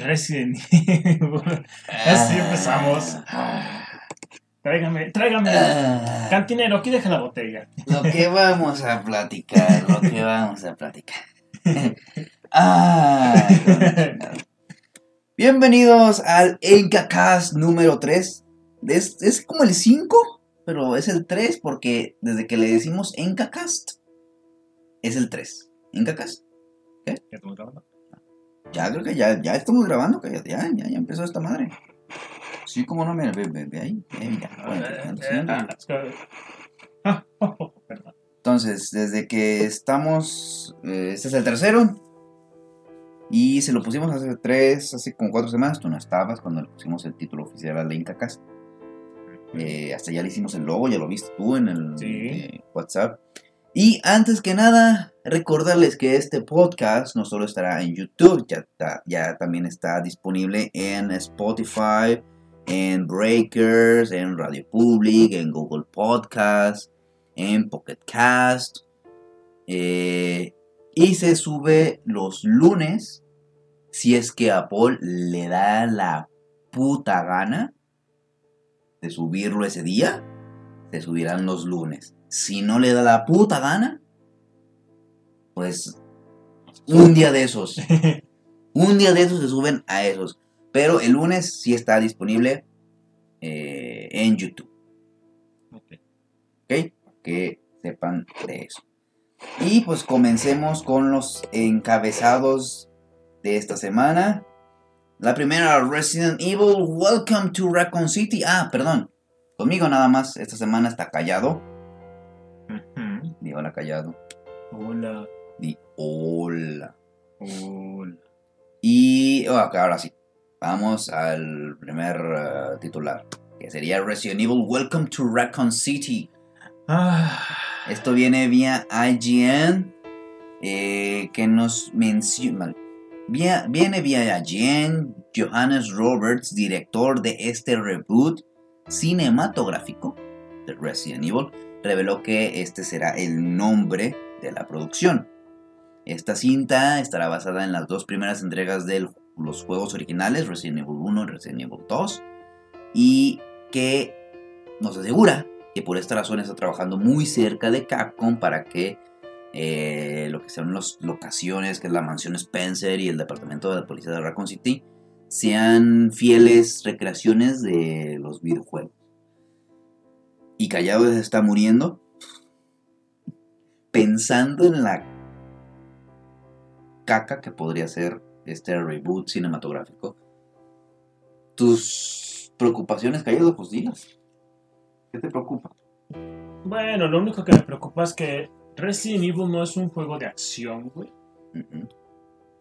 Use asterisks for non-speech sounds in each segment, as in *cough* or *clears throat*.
Resident Evil. Así empezamos. Tráigame, tráigame. Ah, Cantinero, aquí deja la botella. lo que vamos a platicar, lo que vamos a platicar. Ah, Bienvenidos al Encacast número 3. Es, es como el 5, pero es el 3 porque desde que le decimos Encacast, es el 3. Encacast. ¿Ya estamos grabando? Ya creo que ya, ya estamos grabando, que ya, ya, ya, empezó esta madre. Sí, como no, mira, ve, ve, ve ahí. ve, mira, bueno. Ah, *laughs* perdón. Entonces, desde que estamos. eh, este es el tercero. Y se lo pusimos hace tres, hace como cuatro semanas. Tú no estabas cuando le pusimos el título oficial a la Incacast. Eh, hasta ya le hicimos el logo, ya lo viste tú en el Sí. eh, WhatsApp. Y antes que nada, recordarles que este podcast no solo estará en YouTube, ya, ta- ya también está disponible en Spotify, en Breakers, en Radio Public, en Google Podcast, en Pocket Cast. eh, y se sube los lunes si es que Apple le da la puta gana de subirlo ese día, se subirán los lunes. Si no le da la puta gana, pues un día de esos. *laughs* Un día de esos se suben a esos. Pero el lunes sí está disponible eh, en YouTube. Ok. ¿Ok? Que sepan de eso. Y pues comencemos con los encabezados de esta semana. La primera, Resident Evil, Welcome to Raccoon City. Ah, perdón. Conmigo nada más, esta semana está callado. Hola callado. Hola, Di hola. hola. Y oh, ahora sí. Vamos al primer eh, titular. Que sería Resident Evil, Welcome to Raccoon City. Ah, Esto viene vía IGN. eh, que nos menciona. vía- Viene vía IGN. Johannes Roberts, director de este reboot cinematográfico de Resident Evil, reveló que este será el nombre de la producción. Esta cinta estará basada en las dos primeras entregas de los juegos originales, Resident Evil 1 y Resident Evil 2, y que nos asegura que por esta razón está trabajando muy cerca de Capcom para que eh, lo que sean las locaciones, que es la mansión Spencer y el departamento de la policía de Raccoon City, sean fieles recreaciones de los videojuegos. Y Callado se está muriendo pensando en la caca que podría ser este reboot cinematográfico. Tus preocupaciones, Callado, pues dilas. ¿Qué te preocupa? bueno, lo único que me preocupa es que Resident Evil no es un juego de acción, güey.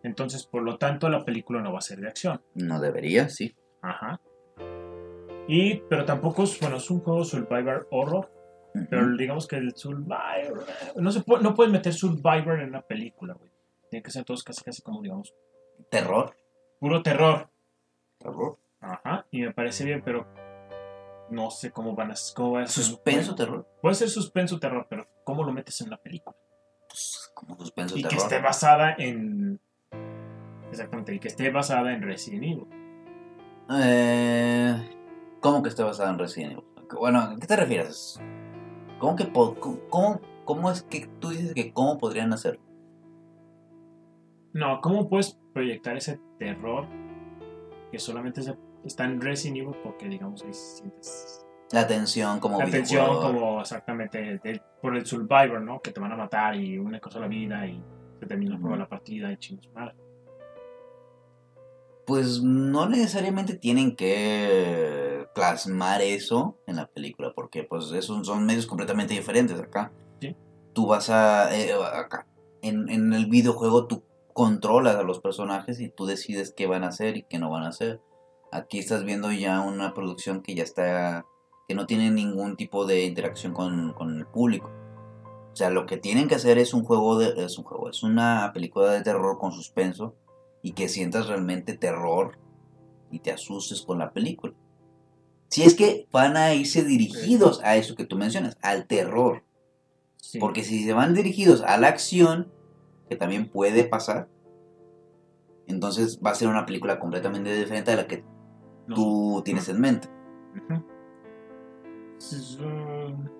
Entonces, por lo tanto, la película no va a ser de acción. No debería, sí. Ajá. Y, pero tampoco es, bueno, es un juego Survivor Horror. Pero digamos que el Survivor. No, se puede, no puedes meter Survivor en una película, güey. Tiene que ser todos casi, casi como, digamos, Terror. puro terror. Terror. Ajá. Y me parece bien, pero no sé cómo van a cómo va a ser Suspenso, terror. Puede ser suspenso terror, pero ¿cómo lo metes en una película? Pues como suspenso, Y que terror. esté basada en. Exactamente, y que esté basada en Resident Evil. Eh, ¿Cómo que esté basado en Resident Evil? Bueno, ¿a qué te refieres? ¿Cómo que cómo, cómo- es que tú dices que cómo podrían hacer? No, ¿cómo puedes proyectar ese terror que solamente se- está en Resident Evil porque, digamos, ahí sientes La tensión como la tensión como exactamente por el Survivor, ¿no? Que te van a matar y una cosa la vida y se termina Ujú. la partida y chingos madre. Pues no necesariamente tienen que plasmar eso en la película, porque pues esos son medios completamente diferentes acá. Sí. Tú vas a... eh, acá. En, en el videojuego tú controlas a los personajes y tú decides qué van a hacer y qué no van a hacer. Aquí estás viendo ya una producción que ya está... que no tiene ningún tipo de interacción con, con el público. O sea, lo que tienen que hacer es un juego de... es un juego, es una película de terror con suspenso y que sientas realmente terror y te asustes con la película. Si es que van a irse dirigidos a eso que tú mencionas, al terror. Sí. Porque si se van dirigidos a la acción, que también puede pasar, Entonces va a ser una película completamente diferente a la que No tú tienes en mente. *laughs*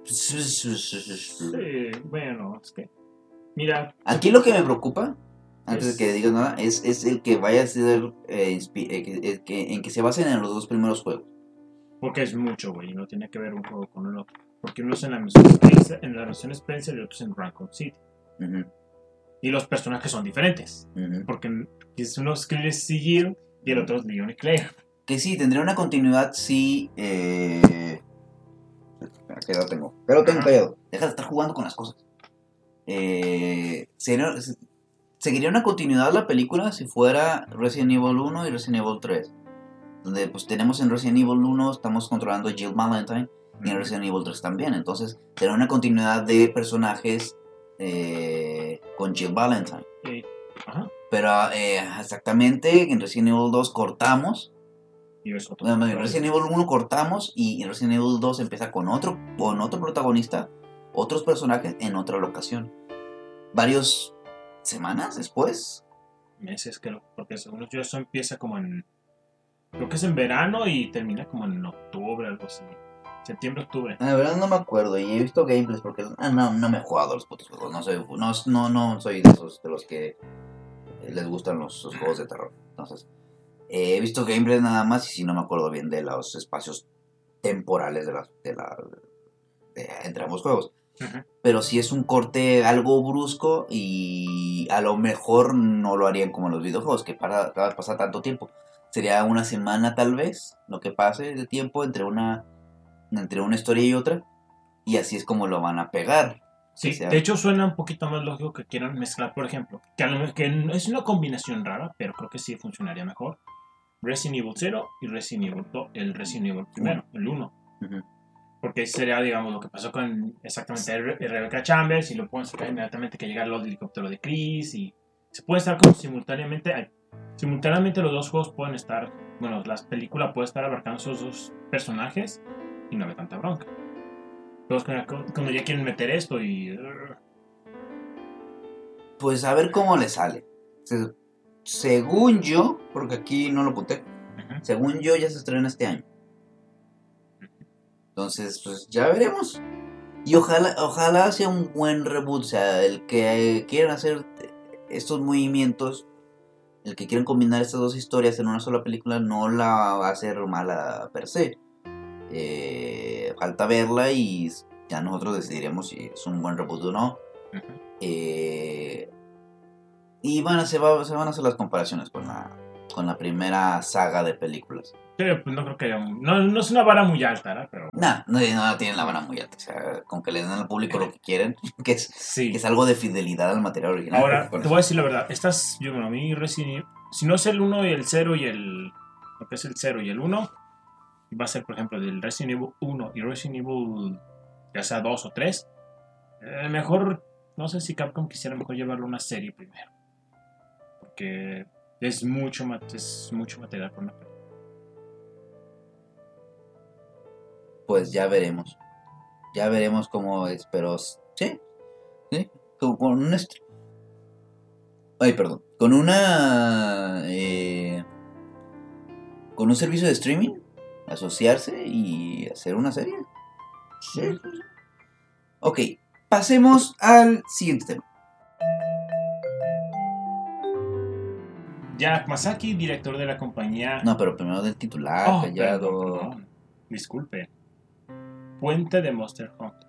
Sí, bueno, es que. Mira. Aquí lo que me preocupa, antes Es- de que digas nada, es, es el que vaya a ser eh, eh, que- eh, que- en que se basen en los dos primeros juegos. Porque es mucho, güey. y No tiene que ver un juego con el otro. Porque uno es en la misión Spencer, en la versión Spencer y otro es en Raccoon City. Y los personajes son diferentes. Porque es uno es Chris Sigil y el otro es Leon y Claire. Que sí, tendría una continuidad si... Eh... Tengo. Pero tengo callado. Deja de estar jugando con las cosas. Eh... sería- Seguiría una continuidad la película si fuera Resident Evil 1 y Resident Evil 3. Donde pues tenemos en Resident Evil 1 estamos controlando a Jill Valentine y en Resident Evil 3 también. Entonces, será una continuidad de personajes eh, con Jill Valentine. Ajá. Pero eh, exactamente, en Resident Evil 2 cortamos. Y es otro. No, no, en Resident Evil 1 cortamos y en Resident Evil 2 empieza con otro, con otro protagonista, otros personajes en otra locación. Varios semanas después. meses, creo. Porque según yo, eso empieza como en. Creo que es en verano y termina como en octubre, algo así. Septiembre, octubre. La verdad no me acuerdo y he visto gameplays porque ah, no, no me he jugado a los putos juegos. No soy, no, no, no soy de esos de los que les gustan los, los juegos de terror. Entonces, eh, he visto gameplays nada más y si no me acuerdo bien de los espacios temporales de, las de la, de- entre ambos juegos. Pero si es un corte algo brusco y a lo mejor no lo harían como en los videojuegos, que para, para pasar tanto tiempo. Sería una semana tal vez, lo que pase de tiempo entre una, entre una historia y otra. Y así es como lo van a pegar. Sí, sea- de hecho suena un poquito más lógico que quieran mezclar, por ejemplo, que, a lo que es una combinación rara, pero creo que sí funcionaría mejor. Resident Evil 0 y Resident Evil 2, el Resident Evil primero, el 1. Ujú. Porque sería, digamos, lo que pasó con exactamente Re- Rebecca Chambers y lo pueden sacar inmediatamente que llega el helicóptero de Chris y se puede estar como simultáneamente, simultáneamente los dos juegos pueden estar, bueno, las películas pueden estar abarcando esos dos personajes y no hay tanta bronca. Pero cuando, ya quieren meter esto y... Pues a ver cómo le sale. Se- según yo, porque aquí no lo Ujú. según yo ya se estrena este año. Entonces, pues ya veremos. Y ojalá, ojalá sea un buen reboot, o sea, el que quieran hacer estos movimientos, el que quieran combinar estas dos historias en una sola película, no la va a hacer mala per se. Eh, falta verla y ya nosotros decidiremos si es un buen reboot o no. Eh, y bueno, se, va- se van a hacer las comparaciones con la, con la primera saga de películas. Pero pues no creo que no, no es una vara muy alta, ¿verdad? Pero Nah, no, no tienen la vara muy alta. O sea, con que le den al público lo que quieren, *laughs* que es, sí. que es algo de fidelidad al material original. Ahora, te voy a decir la verdad. Estas, yo, bueno, a mí Resident Evil- si no es el 1 y el 0 y el, lo que es el 0 y el 1, va a ser, por ejemplo, del Resident Evil 1 y Resident Evil, ya sea 2 o 3, eh, mejor, no sé si Capcom quisiera mejor llevarlo a una serie primero. Porque es mucho, es mucho material por una película. Pues ya veremos. Ya veremos cómo es, pero sí, sí, con, un Ay, perdón. Con una... eh, con un servicio de streaming, asociarse y hacer una serie. Sí. Ok, pasemos al siguiente tema. Jack Masaki, director de la compañía No, pero primero del titular, Oh, callado. perdón, perdón. Disculpe. Puente de Monster Hunter.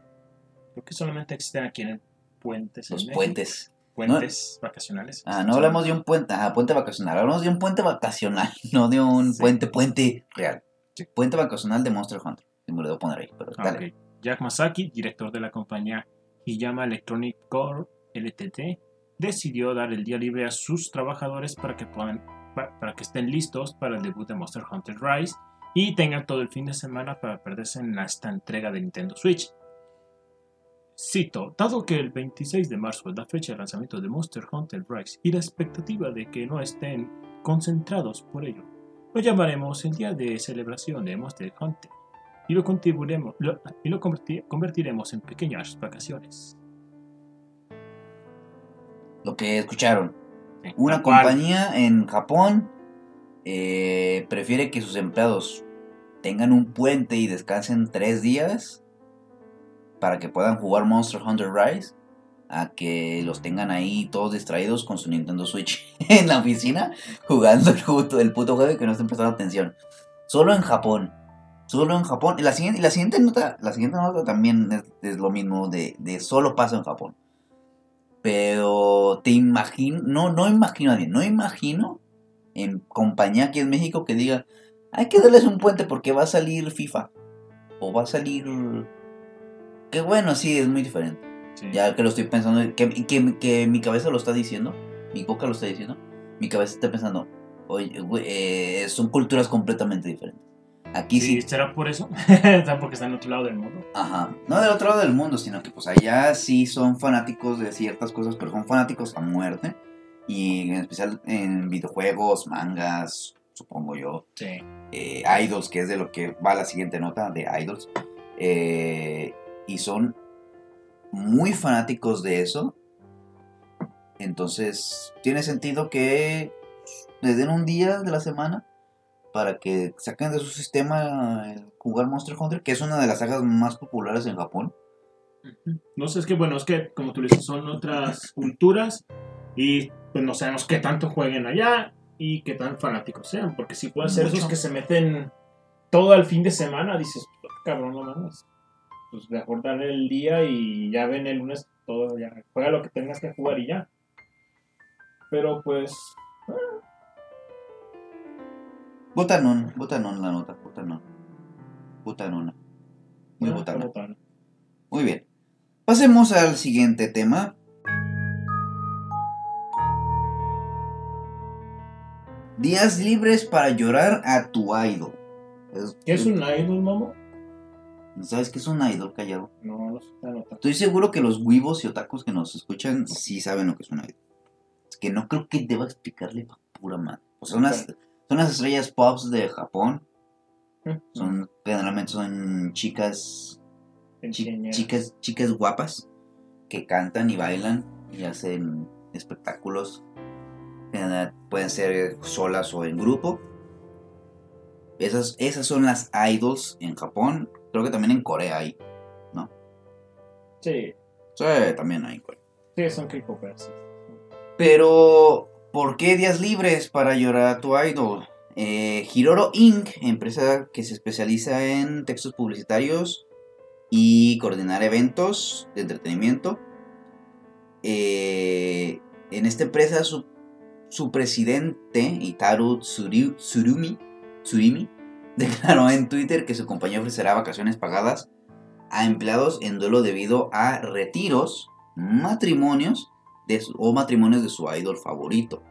Creo que solamente existen aquí en el puentes. en Los puentes. Puentes vacacionales. Ah, no hablamos de un puente, ah, puente vacacional, hablamos de un puente vacacional, *laughs* no de un Sí. puente, puente real. Sí. Puente vacacional de Monster Hunter. Me lo debo poner ahí, pero Ah, dale. Jack Masaki, director de la compañía Hiyama Electronic Core LTT, decidió dar el día libre a sus trabajadores para que puedan pa- para que estén listos para el debut de Monster Hunter Rise y tengan todo el fin de semana para perderse en esta entrega de Nintendo Switch. Cito, dado que el 26 de marzo es la fecha de lanzamiento de Monster Hunter Rise y la expectativa de que no estén concentrados por ello, lo llamaremos el día de celebración de Monster Hunter y lo, lo- y lo converti- convertiremos en pequeñas vacaciones. Lo que escucharon. Una compañía en Japón eh, prefiere que sus empleados tengan un puente y descansen tres días para que puedan jugar Monster Hunter Rise a que los tengan ahí todos distraídos con su Nintendo Switch *laughs* en la oficina jugando el puto, el puto juego y que no estén prestando atención. Solo en Japón. Solo en Japón. Y la siguiente, y la siguiente nota, la siguiente nota también es, es lo mismo de, de solo pasa en Japón. Pero te imagino, no, no imagino a nadie, no imagino en compañía aquí en México que diga, hay que darles un puente porque va a salir FIFA. O va a salir... Que bueno, sí, es muy diferente. Sí. Ya que lo estoy pensando, que, que, que mi cabeza lo está diciendo, mi boca lo está diciendo, mi cabeza está pensando, oye, eh, son culturas completamente diferentes. Aquí sí, Sí, ¿Será por eso? *laughs* ¿Será porque está en otro lado del mundo? Ajá. No del otro lado del mundo, sino que pues allá sí son fanáticos de ciertas cosas, pero son fanáticos a muerte. Y en especial en videojuegos, mangas, supongo yo. Sí. eh, idols, que es de lo que va la siguiente nota de idols. eh, y son muy fanáticos de eso. Entonces, tiene sentido que les den un día de la semana para que saquen de su sistema el jugar Monster Hunter, que es una de las sagas más populares en Japón. No sé, es que bueno, es que como tú dices, son otras culturas y pues no sabemos qué tanto jueguen allá y qué tan fanáticos sean, porque si pueden ser esos que se meten todo el fin de semana, dices, cabrón, no mames. Pues mejor darle el día y ya ven el lunes todo, ya juega lo que tengas que jugar y ya. Pero pues, Botanón, botanón la nota, botanón. Botanona. Muy como tal. Muy bien. Pasemos al siguiente tema. Días libres para llorar a tu idol. ¿Qué es un idol, momo? ¿Sabes qué es un idol callado? No, no sé. Estoy seguro que los weebos y otakus que nos escuchan sí saben lo que es un idol. Es que no creo que deba explicarle pa' pura madre. O sea, unas, son las estrellas pops de Japón. Son, generalmente son chicas chi- chicas, chicas guapas que cantan y bailan y hacen espectáculos. Pueden ser solas o en grupo. Esas, esas son las idols en Japón. Creo que también en Corea hay. Sí, Sí, también hay en Corea. sí, son K-popers. sí. Pero, ¿por qué días libres para llorar a tu idol? Eh, Inc., empresa que se especializa en textos publicitarios y coordinar eventos de entretenimiento. Eh, en esta empresa, su, su presidente, Itaru Tsuru- Tsurumi, Tsurimi, *laughs* declaró en Twitter que su compañía ofrecerá vacaciones pagadas a empleados en duelo debido a retiros, matrimonios su- o matrimonios de su idol favorito.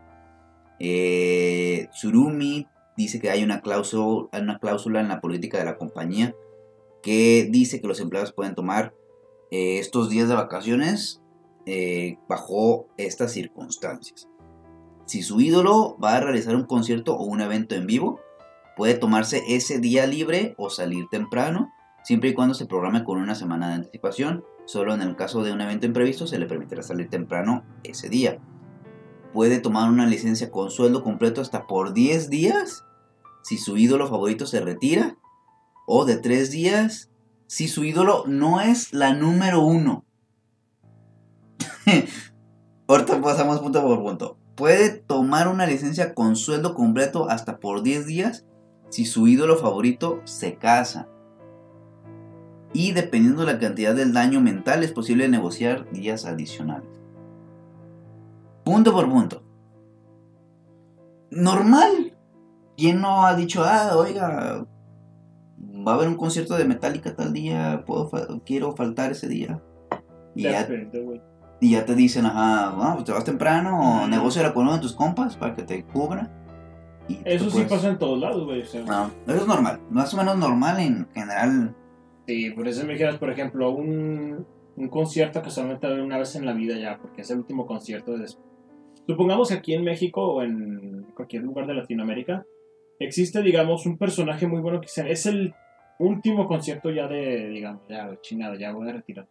Eh, Tsurumi dice que hay una cláusula, una cláusula en la política de la compañía que dice que los empleados pueden tomar eh, estos días de vacaciones eh, bajo estas circunstancias. Si su ídolo va a realizar un concierto o un evento en vivo, puede tomarse ese día libre o salir temprano, siempre y cuando se programe con una semana de anticipación. Solo en el caso de un evento imprevisto se le permitirá salir temprano ese día. Puede tomar una licencia con sueldo completo hasta por 10 días si su ídolo favorito se retira. O de 3 días si su ídolo no es la número uno. *laughs* Ahorita pasamos punto por punto. Puede tomar una licencia con sueldo completo hasta por 10 días si su ídolo favorito se casa. Y dependiendo de la cantidad del daño mental es posible negociar días adicionales. Punto por punto. Normal. ¿Quién no ha dicho, ah, oiga, va a haber un concierto de Metallica tal día, puedo quiero faltar ese día? Y ya, y ya te dicen, ajá, bueno, pues te vas temprano o negocia con uno de tus compas para que te cubra. Y Eso sí pasa en todos lados, güey. o sea, No, eso es normal, más o menos normal en general. Sí, por eso me dijeras, por ejemplo, un, un concierto que solamente va a haber una vez en la vida ya, porque es el último concierto de... Supongamos que aquí en México o en cualquier lugar de Latinoamérica existe, digamos, un personaje muy bueno que se- es el último concierto ya de, digamos, ya, güey, chingada, ya voy a retirar.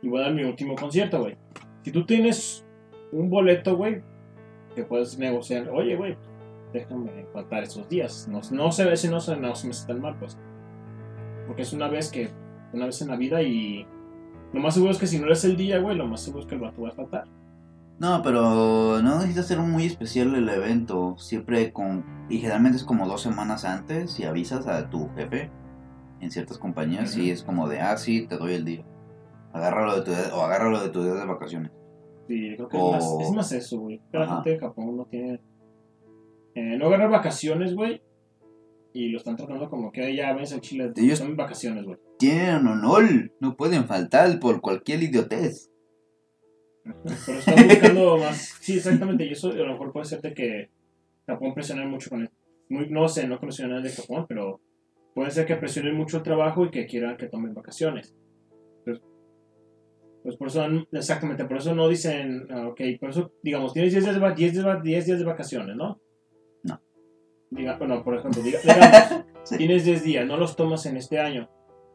Y voy a dar mi último concierto, güey. Si tú tienes un boleto, güey, que puedes negociar, oye, güey, déjame faltar esos días. No, no se ve si no se, no se me hace tan mal, pues. Porque es una vez que, una vez en la vida y lo más seguro es que si no es el día, güey, lo más seguro es que el vato va a faltar. No, pero no necesitas ser muy especial el evento. Siempre con. Y generalmente es como dos semanas antes y avisas a tu jefe en ciertas compañías y es como de, ah, sí, te doy el día. Agárralo de tu día, o agárralo de tu día de vacaciones. Sí, creo que O- es, más, es más eso, güey. La gente de Japón no tiene. Eh, no agarrar vacaciones, güey. Y lo están tratando como que "Ay, ya ves al Chile. Ellos- Son vacaciones, güey. Tienen honor, no pueden faltar por cualquier idiotez. Pero están buscando *laughs* más. Sí, exactamente. Y eso a lo mejor puede ser de que Japón presione mucho con el. Muy, no sé, no conozco nada de Japón, pero puede ser que presionen mucho el trabajo y que quieran que tomen vacaciones. Pues, pues por eso, exactamente, por eso no dicen, ah, ok, por eso, digamos, tienes 10 días de, va- 10 días, va- 10 días de vacaciones. No. Diga, bueno, por ejemplo, diga- *laughs* digamos, Sí. tienes 10 días, no los tomas en este año.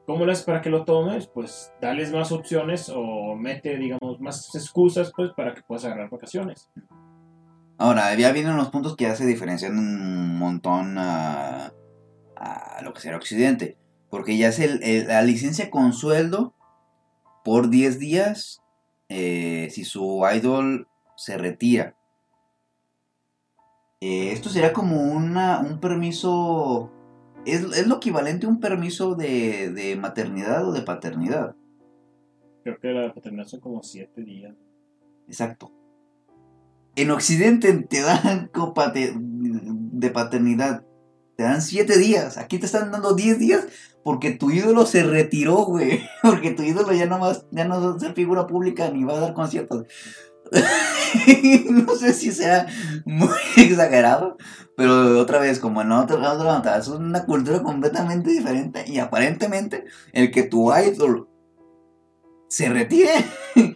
¿Cómo le haces para que lo tomes? Pues dales más opciones o mete, digamos, más excusas pues para que puedas agarrar vacaciones. Ahora, ya vienen los puntos que hace diferenciando un montón a, a lo que será Occidente. Porque ya es el- el- la licencia con sueldo por 10 días eh, si su idol se retira. Eh, esto sería como una, un permiso... Es, es lo equivalente a un permiso de, de maternidad o de paternidad. Creo que la paternidad son como 7 días. Exacto. En Occidente te dan *laughs* copate- de paternidad. Te dan 7 días. Aquí te están dando 10 días porque tu ídolo se retiró, güey. *laughs* Porque tu ídolo ya no, va, ya no va a ser figura pública ni va a dar conciertos. *laughs* no sé si sea muy *laughs* exagerado. Pero otra vez, como en otra nota, es una cultura completamente diferente. Y aparentemente, el que tu idol se retire *laughs*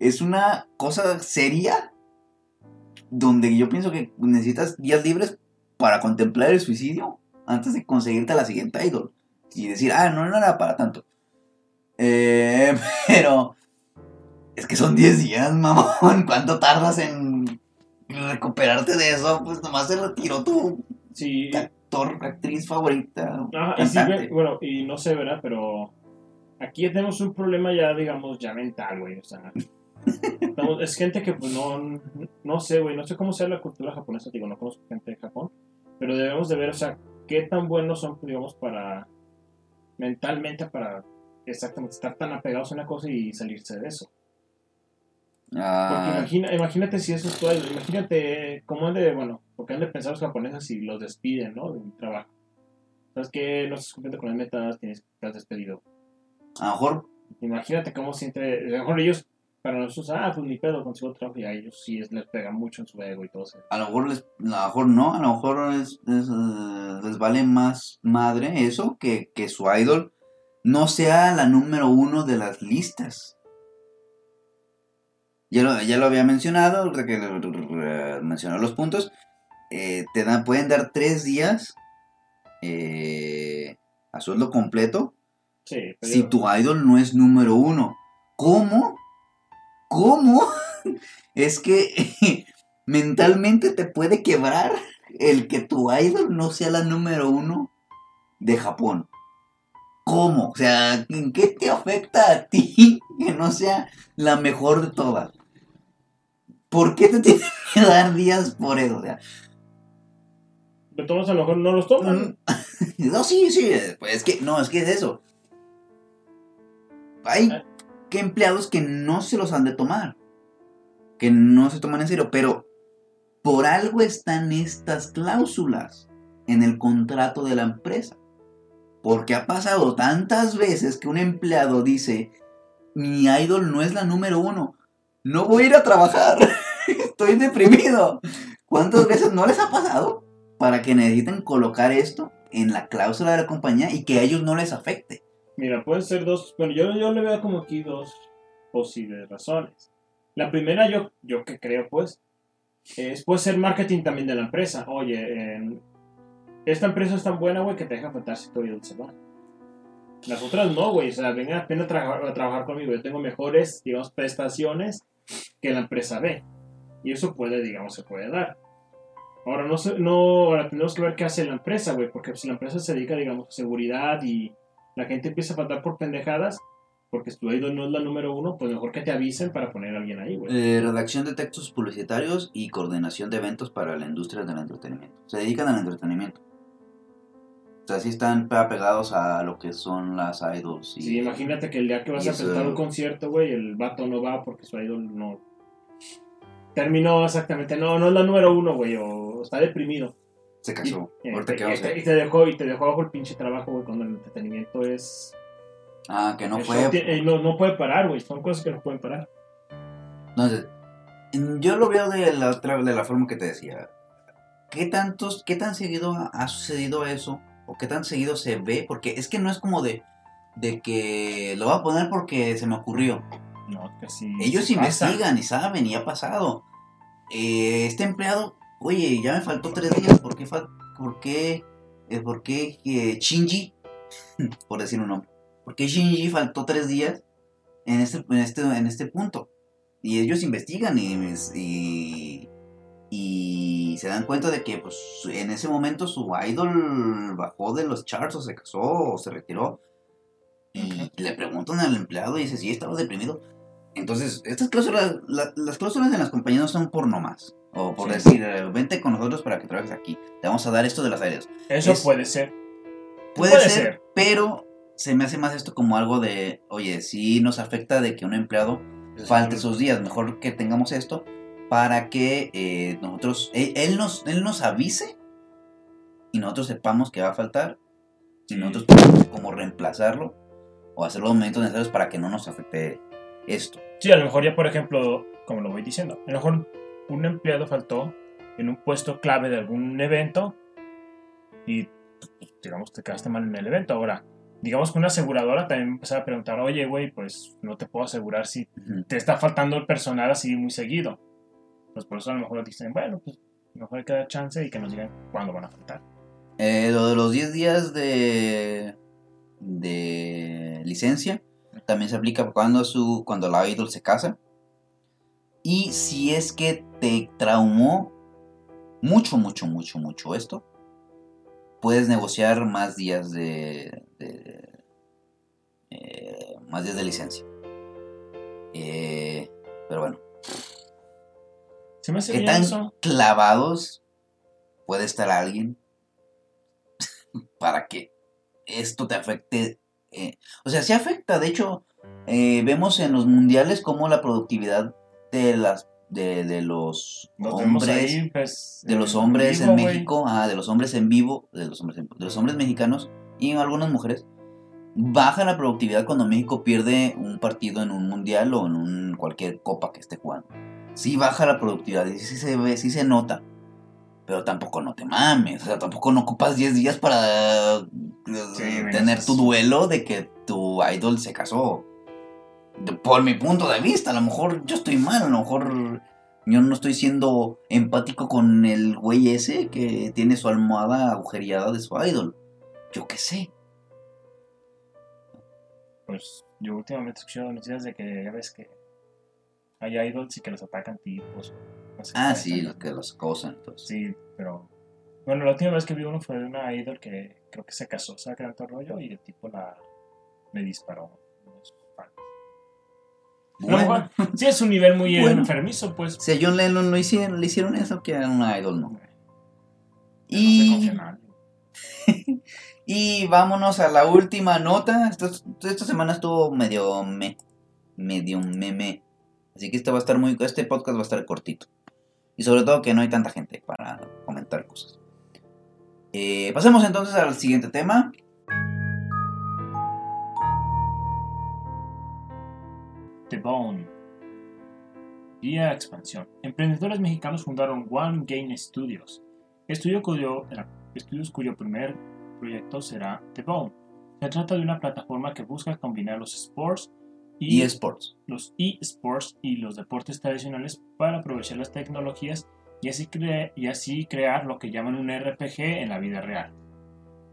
es una cosa seria donde yo pienso que necesitas días libres para contemplar el suicidio antes de conseguirte la siguiente idol y decir, ah, no, no era para tanto. Eh, pero es que son 10 días, *laughs* mamón. ¿Cuánto tardas en recuperarte de eso? Pues nomás se retiró tu Sí, actor, actriz favorita. Ajá, y sí, bueno, y no sé, ¿verdad? Pero aquí ya tenemos un problema ya, digamos, ya mental, güey. O sea, estamos- es gente que, pues, no, no sé, güey, no sé cómo sea la cultura japonesa, digo, no conozco gente de Japón, pero debemos de ver, o sea, qué tan buenos son, digamos, para, mentalmente, para exactamente estar tan apegados a una cosa y salirse de eso. Porque Ah, imagina, imagínate si eso es todo, imagínate cómo han de, bueno, porque han de pensar los japoneses si los despiden, ¿no? De un trabajo. ¿Sabes que No estás cumpliendo con las metas, tienes, te has despedido. a lo mejor Imagínate cómo siente, a lo mejor ellos, para nosotros, ah, pues ni pedo, consigo trabajo y a ellos sí es, les pega mucho en su ego y todo eso. A lo mejor les, a lo mejor no, a lo mejor es- es, eh, les vale más madre eso que, que su idol no sea la número uno de las listas. Ya lo, ya lo había mencionado, que mencionó los puntos. eh, te dan, pueden dar tres días eh, a sueldo completo Sí, pero si tu idol no es número uno. ¿Cómo? ¿Cómo? *laughs* Es que *laughs* mentalmente te puede quebrar el que tu idol no sea la número uno de Japón. ¿Cómo? O sea, ¿en qué te afecta a ti *laughs* que no sea la mejor de todas? ¿Por qué te *laughs* tienes que dar días por eso? O sea, de todos a lo mejor no los toman. Mm. *laughs* No, sí, sí, pues es que, no, es que es eso. Hay Ah. que empleados que no se los han de tomar, que no se toman en serio, pero por algo están estas cláusulas en el contrato de la empresa. Porque ha pasado tantas veces que un empleado dice, mi idol no es la número uno, no voy a ir a trabajar, *laughs* estoy deprimido. ¿Cuántas veces no les ha pasado? Para que necesiten colocar esto en la cláusula de la compañía y que a ellos no les afecte. Mira, pueden ser dos, bueno, yo, yo le veo como aquí dos posibles razones. La primera, yo, yo que creo, pues, es, puede ser marketing también de la empresa. Oye, eh, esta empresa es tan buena, güey, que te deja faltar si tu se va. Las otras no, güey, o sea, vengan a pena a trabajar, trabajar conmigo. Yo tengo mejores, digamos, prestaciones que la empresa ve. Y eso puede, digamos, se puede dar. Ahora, no, sé- no, ahora tenemos que ver qué hace la empresa, güey, porque si la empresa se dedica, digamos, a seguridad y la gente empieza a faltar por pendejadas, porque tu idol no es la número uno, pues mejor que te avisen para poner a alguien ahí, güey. Eh, redacción de textos publicitarios y coordinación de eventos para la industria del entretenimiento. Se dedican al entretenimiento. O sea, sí están apegados a lo que son las idols. Y, Sí, imagínate que el día que vas a presentar un concierto, güey, el vato no va porque su idol no... Terminó exactamente, no, no es la número uno, güey, o está deprimido. Se casó. Y, Ahorita y- te, hacer? y te dejó, y te dejó bajo el pinche trabajo, güey, cuando el entretenimiento es... Ah, que no fue. eh, no, no puede parar, güey, son cosas que no pueden parar. Entonces, yo lo veo de la otra, de la forma que te decía. ¿Qué tantos, qué tan seguido ha, ha sucedido eso? ¿O qué tan seguido se ve? Porque es que no es como de, de que lo voy a poner porque se me ocurrió. No, que sí. Ellos sí pasa. investigan y saben y ha pasado. Eh, este empleado, oye, ya me faltó tres días. ¿Por qué? fal- ¿Por qué? eh, ¿Por qué eh, Shinji? *laughs* por decir un nombre. ¿Por qué Shinji faltó tres días en este, en este, en este punto? Y ellos investigan y, y, y se dan cuenta de que pues, en ese momento su idol bajó de los charts o se casó o se retiró. Y le preguntan al empleado y dice, sí, estaba deprimido. Entonces, estas cláusulas, la- las cláusulas en las compañías no son por nomás. O por Sí. decir, eh, vente con nosotros para que trabajes aquí. Te vamos a dar esto de las áreas. Eso es- puede ser. Puede, Puede ser, ser. pero se me hace más esto como algo de, oye, sí nos afecta de que un empleado falte esos días. Mejor que tengamos esto para que eh, nosotros, él, él nos, él nos avise y nosotros sepamos que va a faltar y nosotros podamos como reemplazarlo o hacer los momentos necesarios para que no nos afecte esto. Sí, a lo mejor ya, por ejemplo, como lo voy diciendo, a lo mejor un empleado faltó en un puesto clave de algún evento y, pues, digamos, te quedaste mal en el evento. Ahora, digamos que una aseguradora también empezó a preguntar, oye, güey, pues no te puedo asegurar si Ujú. te está faltando el personal así muy seguido. Pues por eso a lo mejor dicen, bueno, pues mejor hay que dar chance y que nos digan cuándo van a faltar. Eh, lo de los 10 días de, de licencia también se aplica cuando, su, cuando la idol se casa. Y si es que te traumó mucho, mucho, mucho, mucho esto, puedes negociar más días de, de- eh, más días de licencia. Eh, pero bueno, Se me hace ¿qué bien tan eso. clavados puede estar alguien *laughs* para que esto te afecte? Eh, o sea, sí afecta. De hecho, eh, vemos en los mundiales cómo la productividad de las de, de los Nos hombres ahí, pues, de los en hombres vivo, en. México, ah, de los hombres en vivo, de los hombres en- de los hombres mexicanos y algunas mujeres baja la productividad cuando México pierde un partido en un mundial o en un, cualquier copa que esté jugando. Sí baja la productividad, y sí se ve, sí se nota. Pero tampoco no te mames, o sea, tampoco no ocupas 10 días para eh, tener tu duelo de que tu idol se casó. Por mi punto de vista, a lo mejor yo estoy mal, a lo mejor yo no estoy siendo empático con el güey ese que tiene su almohada agujereada de su idol. Yo qué sé. Pues yo últimamente he escuchado noticias de que ya ves que hay idols y que los atacan tipos. Ah, sí, los que los acosan. Sí, pero. Bueno, la última vez que vi uno fue de una idol que creo que se casó, ¿sabes qué tanto rollo? Y el tipo la. le disparó. Bueno, sí, es un nivel muy Bueno. enfermizo, pues. si a John Lennon lo hicieron, le hicieron eso, que era una idol, ¿no? Se Y, *laughs* y vámonos a la última nota. Esta, esta semana estuvo medio me, medio meme. Así que este va a estar muy, este podcast va a estar cortito. Y sobre todo que no hay tanta gente para comentar cosas. Eh, pasemos entonces al siguiente tema. The Bone. Vía expansión. Emprendedores mexicanos fundaron One Game Studios, estudio cuyo, estudios cuyo primer proyecto será The Bone. Se trata de una plataforma que busca combinar los sports y eSports. los eSports y los deportes tradicionales para aprovechar las tecnologías y así, y así crear lo que llaman un RPG en la vida real.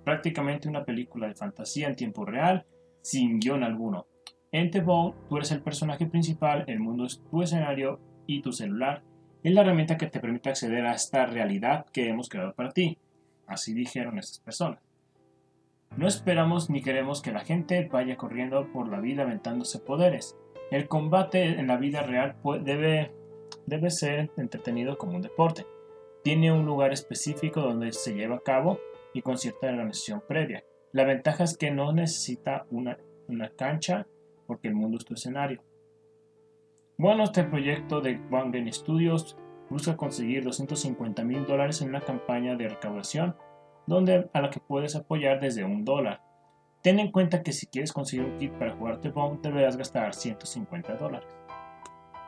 Prácticamente una película de fantasía en tiempo real, sin guion alguno. En The Bone, tú eres el personaje principal, el mundo es tu escenario y tu celular, es la herramienta que te permite acceder a esta realidad que hemos creado para ti. Así dijeron estas personas. No esperamos ni queremos que la gente vaya corriendo por la vida aventándose poderes. El combate en la vida real debe, debe ser entretenido como un deporte. Tiene un lugar específico donde se lleva a cabo y con cierta organización previa. La ventaja es que no necesita una, una cancha porque el mundo es tu escenario. Bueno, este proyecto de Wangen Studios busca conseguir 250 mil dólares en una campaña de recaudación donde, a la que puedes apoyar desde un dólar. Ten en cuenta que si quieres conseguir un kit para jugar Bone deberás gastar 150 dólares.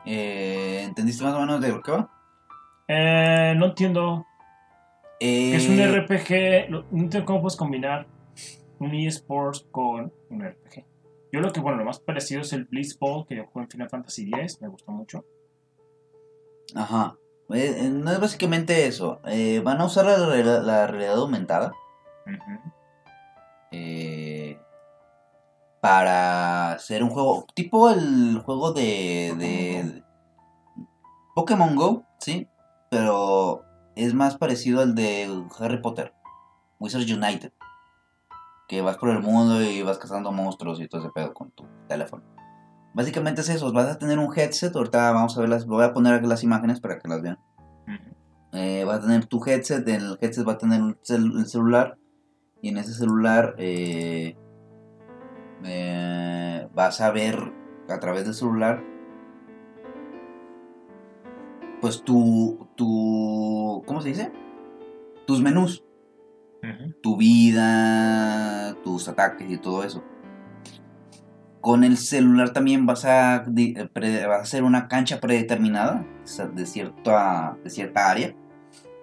Eh, ¿Entendiste más o menos de lo que va? Eh, no entiendo. es un eh, RPG. No entiendo cómo puedes combinar un eSports con un RPG. Yo lo que, bueno, lo más parecido es el Blitzball que yo jugué en Final Fantasy X, me gustó mucho. Ajá. Eh, eh, no es básicamente eso. Eh, van a usar la, realidad aumentada. para hacer un juego tipo el juego de, de Pokémon Go, sí, pero es más parecido al de Harry Potter, Wizards United que vas por el mundo y vas cazando monstruos y todo ese pedo con tu teléfono. Básicamente es eso, vas a tener un headset, ahorita vamos a ver las, voy a poner las imágenes para que las vean. Eh, vas a tener tu headset, en el headset va a tener el, celular y en ese celular eh, eh, vas a ver a través del celular pues tu, tu, ¿cómo se dice? Tus menús tu vida, tus ataques y todo eso. Con el celular también vas a, hacer una cancha predeterminada de cierta, de cierta área.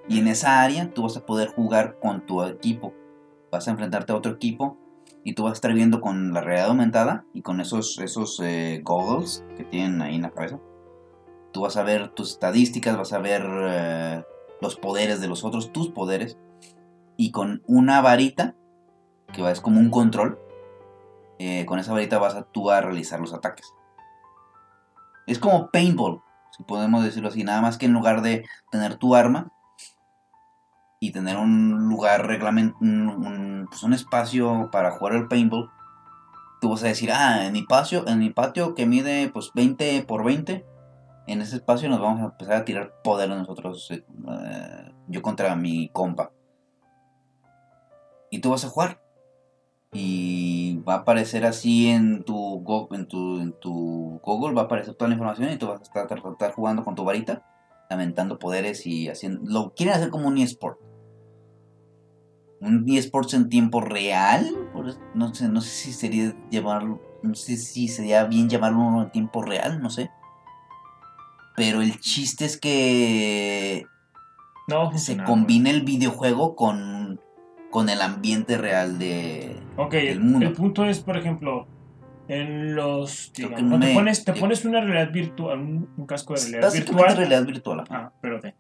Y en esa área tú vas a poder jugar con tu equipo. Vas a enfrentarte a otro equipo y tú vas a estar viendo con la realidad aumentada y con esos, esos eh, goggles que tienen ahí en la cabeza. Tú vas a ver tus estadísticas, vas a ver eh, los poderes de los otros, tus poderes y con una varita, que es como un control, eh, con esa varita vas a tú a realizar los ataques. Es como paintball, si podemos decirlo así, nada más que en lugar de tener tu arma y tener un lugar, un, pues un espacio para jugar el paintball, tú vas a decir, ah, en mi patio, en mi patio que mide pues 20 por 20, en ese espacio nos vamos a empezar a tirar poder nosotros, eh, yo contra mi compa y tú vas a jugar. Y va a aparecer así en tu, en tu, en tu Google, va a aparecer toda la información y tú vas a estar, jugando con tu varita, lamentando poderes y haciendo... Lo quieren hacer como un eSport. Un eSports en tiempo real. No sé, no sé si sería llamarlo... No sé si sería bien llamarlo en tiempo real, no sé. Pero el chiste es que... No, se combina el videojuego con con el ambiente real de Ok, del mundo. El, punto es, por ejemplo, en los. cuando te, pones, te pones una realidad virtual, un, casco de realidad virtual. realidad virtual. Ah, espérate.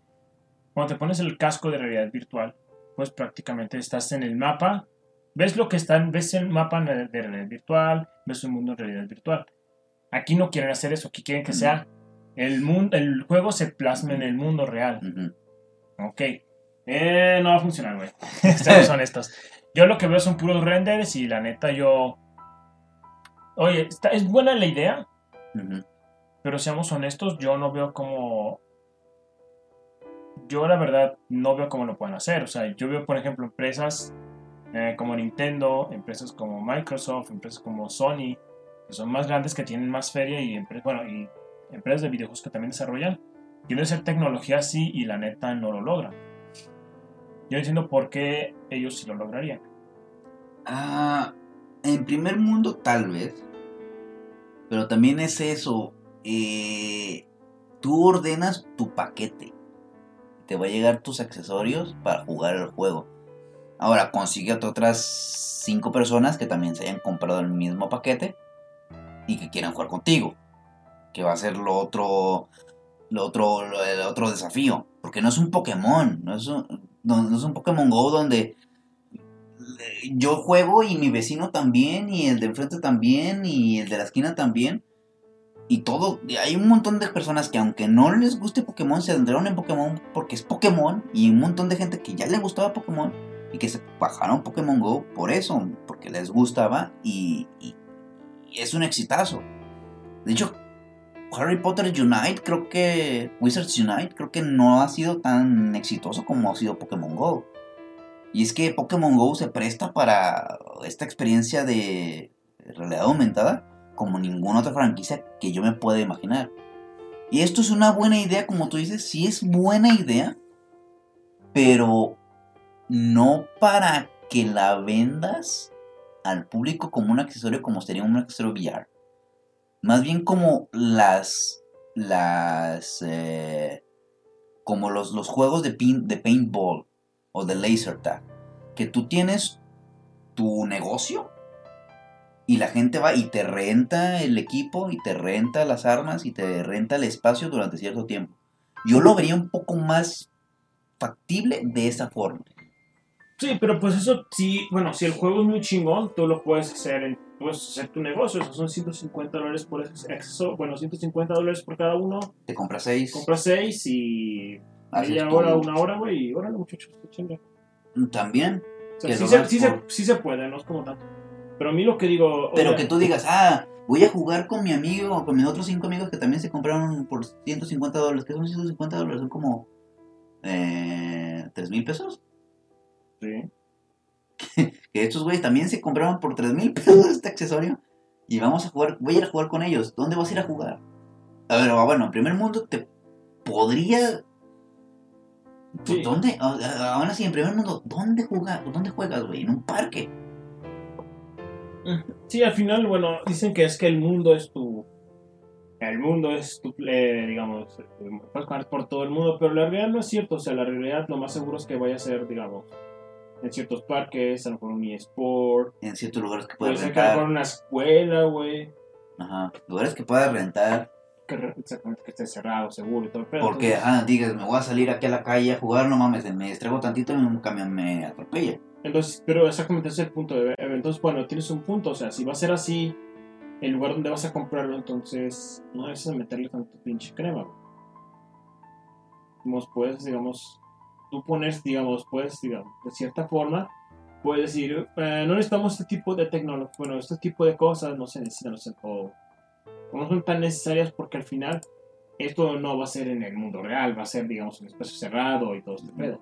Cuando te pones el casco de realidad virtual, pues prácticamente estás en el mapa. Ves lo que están, ves el mapa de realidad virtual, ves un mundo en realidad virtual. Aquí no quieren hacer eso, aquí quieren que sea el mundo, el juego se plasme en el mundo real. Ok. Eh, no va a funcionar, güey. Seamos *laughs* honestos. Yo lo que veo son puros renders y la neta yo... Oye, es buena la idea, pero seamos honestos, yo no veo como... Yo la verdad no veo cómo lo pueden hacer. O sea, yo veo, por ejemplo, empresas eh, como Nintendo, empresas como Microsoft, empresas como Sony, que son más grandes, que tienen más feria y, bueno, y empresas de videojuegos que también desarrollan. Quieren hacer tecnología así y la neta no lo logran. Yo entiendo por qué ellos sí lo lograrían. Ah, en primer mundo tal vez. Pero también es eso. Eh, tú ordenas tu paquete. Te va a llegar tus accesorios para jugar el juego. Ahora consigue a otras cinco personas que también se hayan comprado el mismo paquete y que quieran jugar contigo. Que va a ser lo otro, lo otro, el otro desafío. Porque no es un Pokémon, no es un, no, es un Pokémon Go donde yo juego y mi vecino también, y el de enfrente también, y el de la esquina también. Y todo, hay un montón de personas que aunque no les guste Pokémon, se adentraron en Pokémon porque es Pokémon. Y un montón de gente que ya le gustaba Pokémon y que se bajaron Pokémon Go por eso, porque les gustaba y, y- y es un exitazo. De hecho, Harry Potter Unite, creo que Wizards Unite, creo que no ha sido tan exitoso como ha sido Pokémon Go. Y es que Pokémon Go se presta para esta experiencia de realidad aumentada como ninguna otra franquicia que yo me pueda imaginar. Y esto es una buena idea, como tú dices, sí es buena idea, pero no para que la vendas al público como un accesorio como sería un accesorio VR. Más bien como las las eh, como los, los juegos de, pin- de paintball o de laser tag que tú tienes tu negocio y la gente va y te renta el equipo y te renta las armas y te renta el espacio durante cierto tiempo. Yo lo vería un poco más factible de esa forma. Sí, pero pues eso sí, bueno, si el juego es muy chingón, tú lo puedes hacer, en, puedes hacer tu negocio, esos son 150 dólares por acceso, bueno, 150 dólares por cada uno, Te compras seis. compras 6 y media hora, una hora, güey, y órale muchachos, qué chinga. También. O sea, Que sí se, sí, se, por- sí se puede, no es como tanto. Pero a mí lo que digo... Pero oye, que tú digas, ah, voy a jugar con mi amigo o con mis otros cinco amigos que también se compraron por 150 dólares. ¿Qué son 150 dólares? Son como eh, 3 mil pesos. Sí. Que estos güeyes también se compraron por 3 mil pesos este accesorio. Y vamos a jugar, voy a ir a jugar con ellos. ¿Dónde vas a ir a jugar? A ver, ah, bueno, en primer mundo te podría... Sí. ¿Dónde? Ah, ah, Aún así, en primer mundo, ¿dónde jugas? ¿Dónde juegas, güey? En un parque. Sí, al final, bueno, dicen que es que el mundo es tu... El mundo es tu, eh, digamos, eh, puedes jugar por todo el mundo, pero la realidad no es cierto. O sea, la realidad lo más seguro es que vaya a ser, digamos, en ciertos parques, a lo mejor un eSport, En ciertos lugares que puede puedes que a lo mejor rentar. una escuela, güey. Ajá. Lugares que puedas rentar. Que exactamente que esté cerrado, seguro y todo el pedo. Porque, Entonces- ajá, digas, me voy a salir aquí a la calle a jugar, no mames, me distraigo tantito y un camión me atropella. Entonces, pero exactamente ese es el punto de ver. Entonces, bueno, tienes un punto. O sea, si va a ser así, el lugar donde vas a comprarlo, entonces no es meterle tanto pinche crema. Digamos, puedes, digamos, tú pones, digamos, puedes, digamos, de cierta forma, puedes decir, eh, no necesitamos este tipo de tecnología, bueno, este tipo de cosas no se necesitan, o sea, o- no son tan necesarias porque al final esto no va a ser en el mundo real, va a ser, digamos, un espacio cerrado y todo este pedo.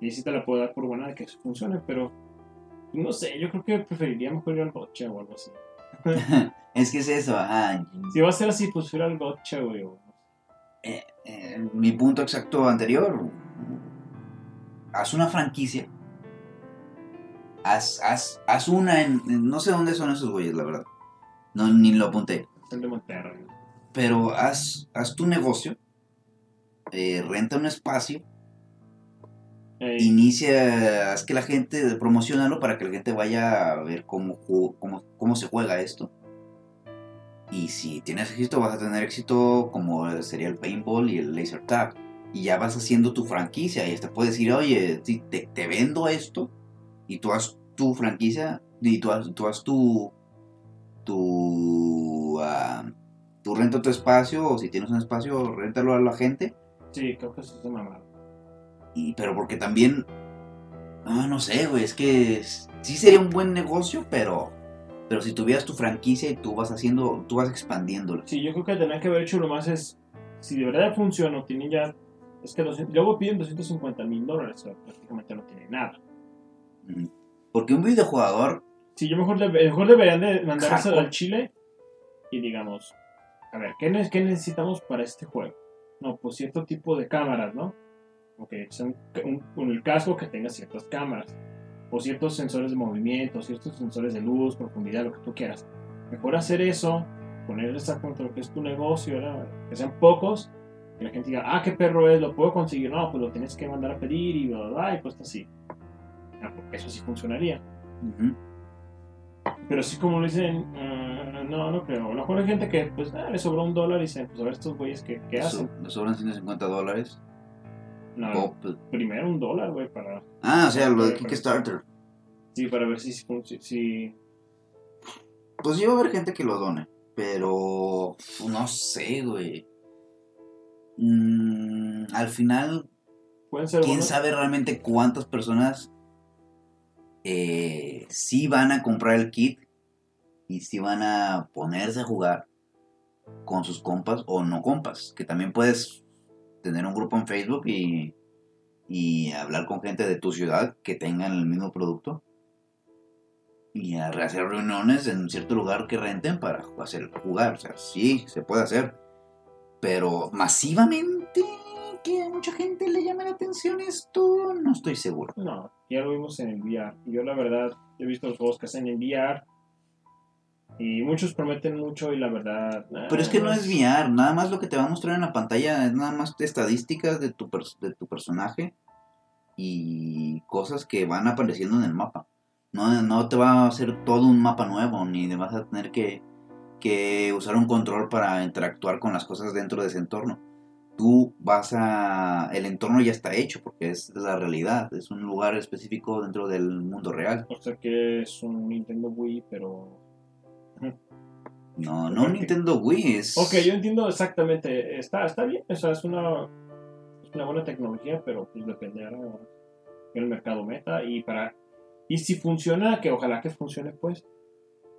Y sí te la puedo dar por buena de que eso funcione, pero no sé, yo creo que preferiría mejor ir al gotcha o algo así. *laughs* Es que es eso, ajá. Si va a ser así, pues ir al gotcha, güey. o- Eh, eh, mi punto exacto anterior, haz una franquicia. Haz, haz, haz una en, en- No sé dónde son esos güeyes, la verdad. No, ni lo apunté. El de Monterrey. Pero haz, haz tu negocio. eh, renta un espacio. Inicia, haz que la gente, promocionalo para que la gente vaya a ver cómo, cómo, cómo se juega esto. Y si tienes éxito, vas a tener éxito como sería el paintball y el laser tag. Y ya vas haciendo tu franquicia. Y hasta puedes decir, oye, si te, te vendo esto. Y tú haz tu franquicia. Y tú haz, tú haz tu. Tu. ah, tú renta tu espacio. O si tienes un espacio, réntalo a la gente. sí, creo que eso es mamada. Y, pero porque también. Ah, no sé, güey. Es que sí sería un buen negocio, pero. Pero si tuvieras tu franquicia y tú vas haciendo. Tú vas expandiéndola. Sí, yo creo que tendrán que haber hecho lo más es. Si de verdad funciona, o tienen ya. Es que 200 luego piden 250 mil dólares, o sea, prácticamente no tienen nada. Porque un videojugador. Sí, yo mejor, mejor deberían de al Chile y digamos, a ver, ¿qué, ne- qué necesitamos para este juego? No, pues cierto tipo de cámaras, ¿no? Ok, son un, un- el casco que tenga ciertas cámaras, o ciertos sensores de movimiento, ciertos sensores de luz, profundidad, lo que tú quieras. Mejor hacer eso, poner exactamente lo que es tu negocio, ¿verdad? que sean pocos, que la gente diga, ah, qué perro es, lo puedo conseguir, no, pues lo tienes que mandar a pedir y bla, bla, bla, y pues así. Ah, Eso sí funcionaría. Ujú. Pero sí como lo dicen, ah, no, no creo. A lo mejor hay gente que pues ah, le sobró un dólar y dicen, pues a ver estos güeyes que, qué hacen. Le sobran 150 dólares. No, pues- primero un dólar, güey, para... Ah, o sea, lo de Kickstarter. Sí, para ver si... si, si- Pues sí va a haber gente que lo done. Pero no sé, güey. Mm, al final, Pueden ser quién buenos. sabe realmente cuántas personas eh, sí van a comprar el kit y sí van a ponerse a jugar con sus compas o no compas. Que también puedes tener un grupo en Facebook y, y hablar con gente de tu ciudad que tengan el mismo producto. Y a hacer reuniones en cierto lugar que renten para hacer jugar. O sea, sí, se puede hacer. Pero masivamente que a mucha gente le llame la atención esto, no estoy seguro. No, ya lo vimos en el VR. Yo la verdad he visto los juegos que hacen en VR. Y muchos prometen mucho y la verdad... Pero es que no es VR, nada más lo que te va a mostrar en la pantalla es nada más estadísticas de tu, de tu personaje y cosas que van apareciendo en el mapa. No, no te va a hacer todo un mapa nuevo, ni vas a tener que, que usar un control para interactuar con las cosas dentro de ese entorno. Tú vas a... El entorno ya está hecho porque es la realidad, es un lugar específico dentro del mundo real. O sea que es un Nintendo Wii, pero... No, no un Nintendo Wii, es... Ok, yo entiendo exactamente. Está, está bien, o sea, es una, es una buena tecnología, pero pues dependerá del mercado meta. Y para y si funciona, que ojalá que funcione, pues,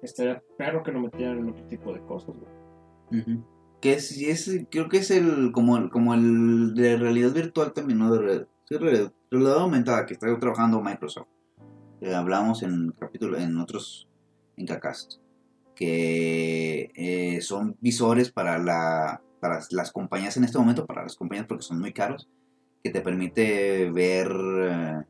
estaría perro que lo metieran otro tipo de cosas. güey. Que es, es- creo que es el como, el como el de realidad virtual también, ¿no? De re- sí, re- realidad aumentada que está trabajando Microsoft. Eh, hablamos en capítulo, en otros, en Cacast, que eh, son visores para la para las compañías en este momento, para las compañías porque son muy caros, que te permite ver eh,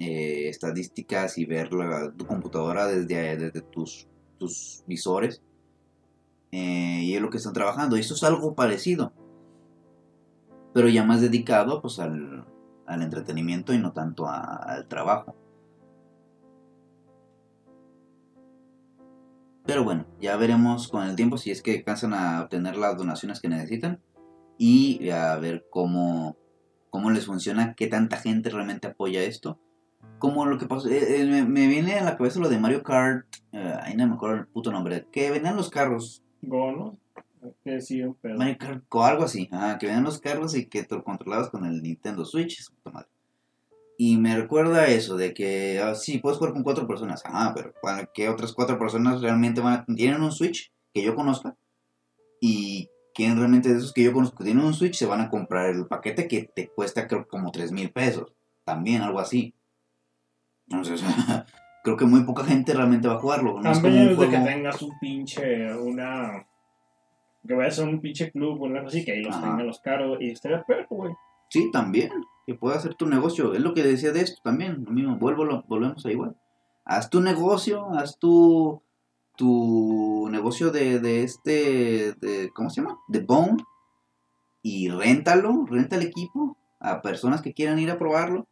eh, estadísticas y ver la- tu computadora desde, desde tus, tus visores eh, y es lo que están trabajando. Y esto es algo parecido, pero ya más dedicado pues al, al entretenimiento y no tanto a- al trabajo. Pero bueno, ya veremos con el tiempo si es que alcanzan a obtener las donaciones que necesitan y a ver cómo, cómo les funciona, qué tanta gente realmente apoya esto. Como lo que pasó, eh, eh, me, me viene a la cabeza lo de Mario Kart, eh, ahí no me acuerdo el puto nombre, que venían los carros, Go, ¿no? Que sí, un pedo. Mario Kart o algo así, ajá, que venían los carros y que te controlabas con el Nintendo Switch, puta madre. Y me recuerda eso, de que ah, sí, puedes jugar con cuatro personas, ah, pero ¿para ¿qué otras cuatro personas realmente van a, tienen un Switch que yo conozca? Y quién realmente de esos que yo conozco que tienen un Switch se van a comprar el paquete que te cuesta creo como tres mil pesos, también algo así. Entonces, *laughs* creo que muy poca gente realmente va a jugarlo. No es como un de que tengas un pinche, una... Que vayas a un pinche club o algo así, que ahí los tengan los caros y estaría perro, güey. Sí, también. Que pueda hacer tu negocio. Es lo que decía de esto también. Lo mismo, vuelvo, lo- volvemos a igual. Haz tu negocio, haz tu, tu negocio de, de este, de, ¿cómo se llama? De Bone. Y réntalo, renta el equipo a personas que quieran ir a probarlo.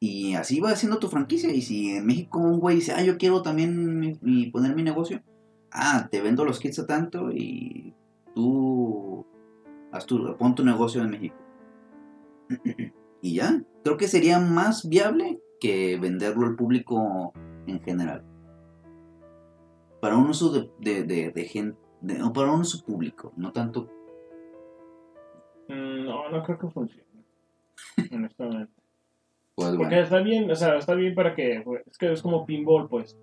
Y así va haciendo tu franquicia. Y si en México un güey dice, ah, yo quiero también poner mi negocio. Ah, te vendo los kits a tanto y tú haz tu, pon tu negocio en México. *clears throat* y ya, creo que sería más viable que venderlo al público en general. Para un uso de, de, de, gente, o para un uso público, no tanto. Mm, No, no creo que funcione. honestamente. Pues Porque bueno, está bien, o sea, está bien para que. pues, Es que es como pinball, pues.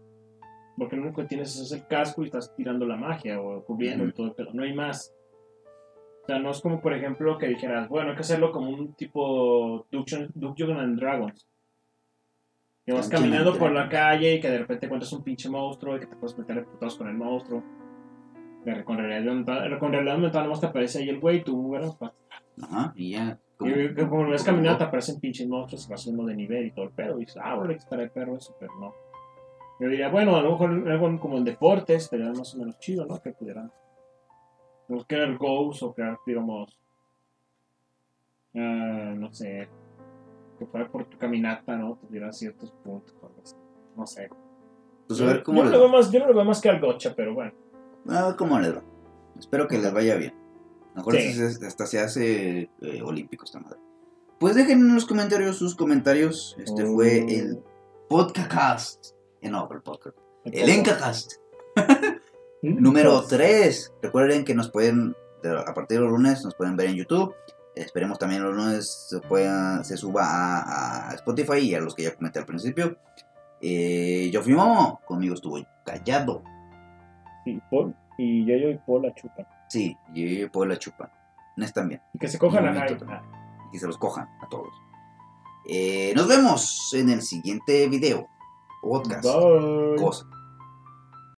Porque lo único que tienes es el casco y estás tirando la magia o cubriendo y todo el pedo. No hay más. O sea, no es como, por ejemplo, que dijeras, bueno, hay que hacerlo como un tipo Dungeons Dungeons and Dragons. Que vas and caminando por la calle y que de repente encuentras un pinche monstruo y que te puedes meter a putados con el monstruo. Que Con realidad aumentada, con realidad aumentada nomás te aparece ahí el güey, tú, bueno, pues, ajá, y ya. Y que como lo ves caminando te aparecen pinches monstruos y subiendo de nivel y todo el pedo. Y dices, ah, bueno, que estará el perro eso, pero no. Yo diría, bueno, a lo mejor algo como en deportes estaría más o menos chido, ¿no? Que pudieran pues, crear goals o crear, digamos, ah, no sé, que fuera por tu caminata, ¿no? Te dieran ciertos puntos. No sé. Pues a ver cómo yo, les no lo veo más, yo no lo veo más que al gocha, pero bueno. A ver cómo les va. Espero que les vaya bien. Mejor Sí. hasta se hace eh, olímpico esta madre. Pues dejen en los comentarios sus comentarios. Este Oh. fue el podcast. Eh, no, el podcast. El. Encacast. *laughs* Número 3. Recuerden que nos pueden, a partir de los lunes, nos pueden ver en YouTube. Esperemos también los lunes se, pueda, se suba a, a Spotify y a los que ya comenté al principio. Eh, yo fui Momo, conmigo estuvo callado. Y Paul, y yo y Paul la chupan. Sí, yo y Paul la chupan. No están bien. Y que se cojan a también. Y que se los cojan a todos. Eh, nos vemos en el siguiente video. Podcast. Bye. Cosa.